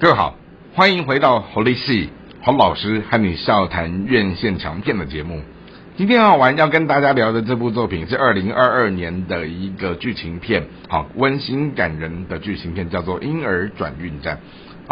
各位好，欢迎回到侯立戏侯老师和你笑谈院线强片的节目。今天好玩要跟大家聊的这部作品是二零二二年的一个剧情片，好温馨感人的剧情片，叫做《婴儿转运站》。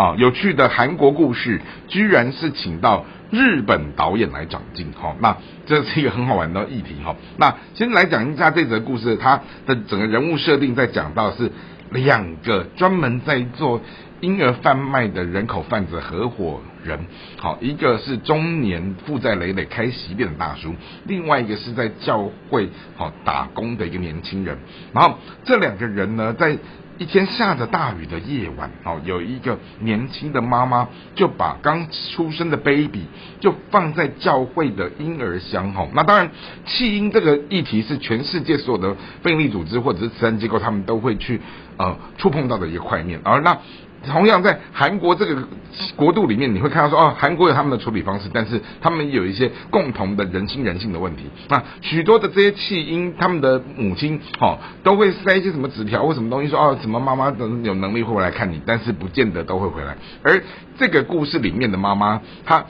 啊，有趣的韩国故事，居然是请到日本导演来掌镜，哈，那这是一个很好玩的议题，哈。那先来讲一下这则故事，它的整个人物设定，在讲到是两个专门在做婴儿贩卖的人口贩子合伙人，好，一个是中年负债累累开洗店的大叔，另外一个是在教会好打工的一个年轻人，然后这两个人呢，在一天下着大雨的夜晚，哦，有一个年轻的妈妈就把刚出生的 baby 就放在教会的婴儿箱，哈，那当然弃婴这个议题是全世界所有的非营利组织或者是慈善机构他们都会去呃触碰到的一个块面，而那。同样在韩国这个国度里面，你会看到说哦，韩国有他们的处理方式，但是他们有一些共同的人心人性的问题。那许多的这些弃婴，他们的母亲哦，都会塞一些什么纸条或什么东西，说哦，什么妈妈等有能力会回来看你，但是不见得都会回来。而这个故事里面的妈妈，她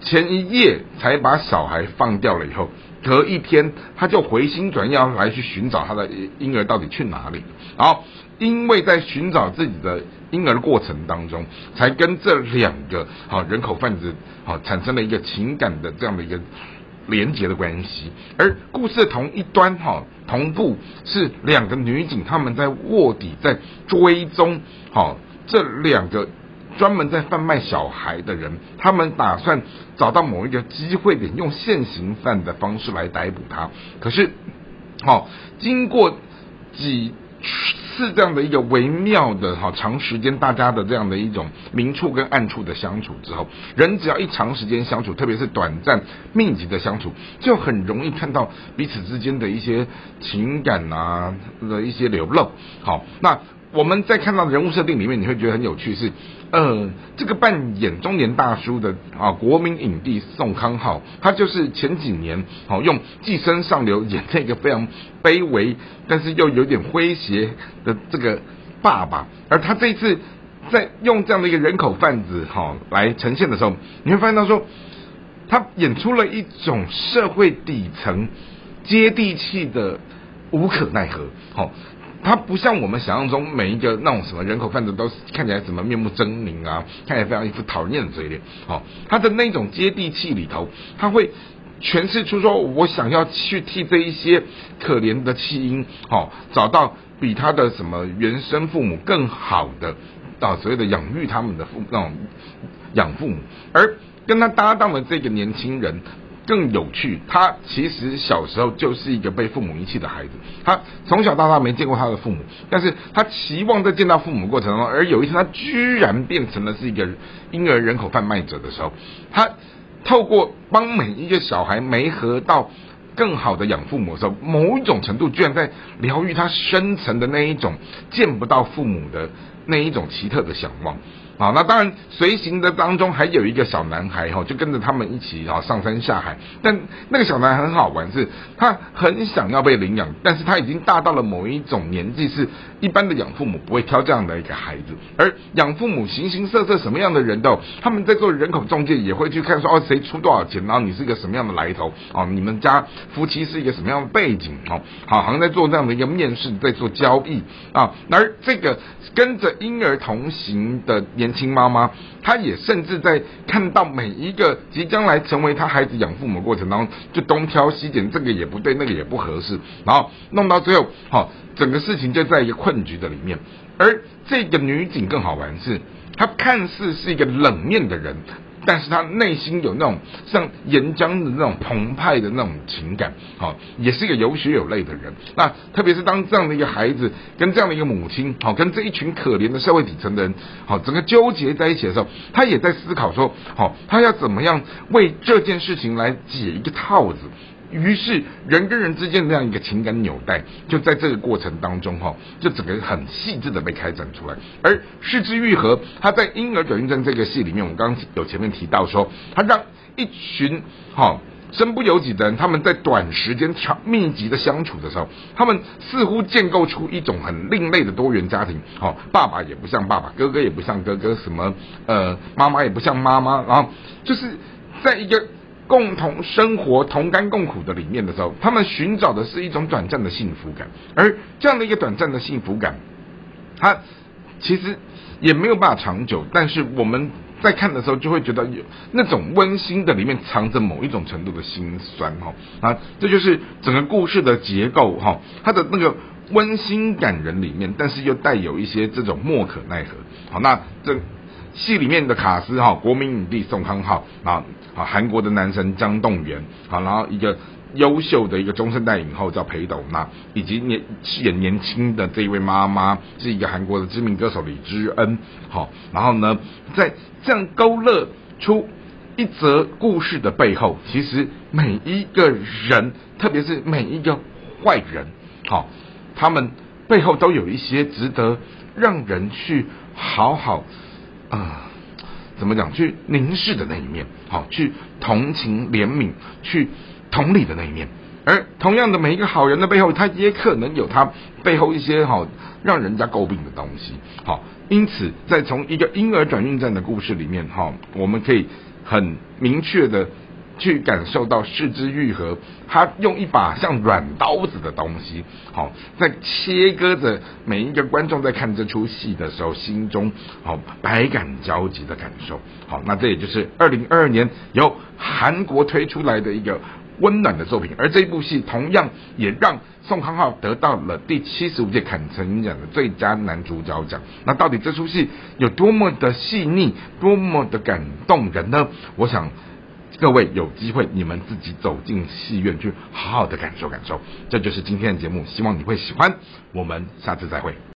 前一夜才把小孩放掉了以后。隔一天，他就回心转意要来去寻找他的婴儿到底去哪里。然后，因为在寻找自己的婴儿过程当中，才跟这两个好人口贩子好产生了一个情感的这样的一个连结的关系。而故事的同一端哈，同步是两个女警，他们在卧底在追踪好这两个。专门在贩卖小孩的人，他们打算找到某一个机会点，用现行犯的方式来逮捕他。可是，好，经过几是这样的一个微妙的哈长时间大家的这样的一种明处跟暗处的相处之后，人只要一长时间相处，特别是短暂密集的相处，就很容易看到彼此之间的一些情感啊的一些流露。好，那。我们在看到人物设定里面，你会觉得很有趣，是，呃，这个扮演中年大叔的啊，国民影帝宋康昊，他就是前几年好用《寄生上流》演那个非常卑微，但是又有点诙谐的这个爸爸，而他这一次在用这样的一个人口贩子哈来呈现的时候，你会发现到说，他演出了一种社会底层接地气的无可奈何，好。他不像我们想象中每一个那种什么人口贩子都看起来什么面目狰狞啊，看起来非常一副讨厌的嘴脸。好，他的那种接地气里头，他会诠释出说，我想要去替这一些可怜的弃婴，好，找到比他的什么原生父母更好的啊，所谓的养育他们的父那种养父母，而跟他搭档的这个年轻人。更有趣，他其实小时候就是一个被父母遗弃的孩子，他从小到大没见过他的父母，但是他期望在见到父母过程中，而有一天他居然变成了是一个婴儿人口贩卖者的时候，他透过帮每一个小孩没合到更好的养父母的时候，某一种程度居然在疗愈他深层的那一种见不到父母的那一种奇特的想望。好，那当然随行的当中还有一个小男孩哈，就跟着他们一起哈上山下海。但那个小男孩很好玩，是他很想要被领养，但是他已经大到了某一种年纪，是一般的养父母不会挑这样的一个孩子。而养父母形形色色什么样的人都，他们在做人口中介也会去看说哦谁出多少钱，然后你是一个什么样的来头哦，你们家夫妻是一个什么样的背景哦，好，好像在做这样的一个面试，在做交易啊。而这个跟着婴儿同行的。年轻妈妈，她也甚至在看到每一个即将来成为她孩子养父母过程当中，就东挑西拣，这个也不对，那个也不合适，然后弄到最后，好，整个事情就在一个困局的里面。而这个女警更好玩是，她看似是一个冷面的人。但是他内心有那种像岩浆的那种澎湃的那种情感，好，也是一个有血有泪的人。那特别是当这样的一个孩子跟这样的一个母亲，好，跟这一群可怜的社会底层的人，好，整个纠结在一起的时候，他也在思考说，好，他要怎么样为这件事情来解一个套子。于是，人跟人之间的这样一个情感纽带，就在这个过程当中，哈，就整个很细致的被开展出来。而失之愈合，他在婴儿转运站这个戏里面，我们刚刚有前面提到说，他让一群哈身不由己的人，他们在短时间长密集的相处的时候，他们似乎建构出一种很另类的多元家庭。哦，爸爸也不像爸爸，哥哥也不像哥哥，什么呃，妈妈也不像妈妈，然后就是在一个共同生活、同甘共苦的里面的时候，他们寻找的是一种短暂的幸福感，而这样的一个短暂的幸福感，它其实也没有办法长久，但是我们。在看的时候，就会觉得有那种温馨的里面藏着某一种程度的心酸哈啊，这就是整个故事的结构哈，它的那个温馨感人里面，但是又带有一些这种莫可奈何。好，那这戏里面的卡斯哈，国民影帝宋康昊啊，啊韩国的男神张栋元，好，然后一个。优秀的一个终身代影后叫裴斗娜，以及年饰演年轻的这一位妈妈是一个韩国的知名歌手李知恩。好，然后呢，在这样勾勒出一则故事的背后，其实每一个人，特别是每一个坏人，好，他们背后都有一些值得让人去好好啊，怎么讲，去凝视的那一面，好，去同情怜悯，去。同理的那一面，而同样的每一个好人的背后，他也可能有他背后一些好让人家诟病的东西。好，因此在从一个婴儿转运站的故事里面，哈，我们可以很明确的去感受到四之愈合，他用一把像软刀子的东西，好，在切割着每一个观众在看这出戏的时候心中好百感交集的感受。好，那这也就是二零二二年由韩国推出来的一个。温暖的作品，而这部戏同样也让宋康昊得到了第七十五届坎城影奖的最佳男主角奖。那到底这出戏有多么的细腻，多么的感动人呢？我想各位有机会，你们自己走进戏院去好好的感受感受。这就是今天的节目，希望你会喜欢。我们下次再会。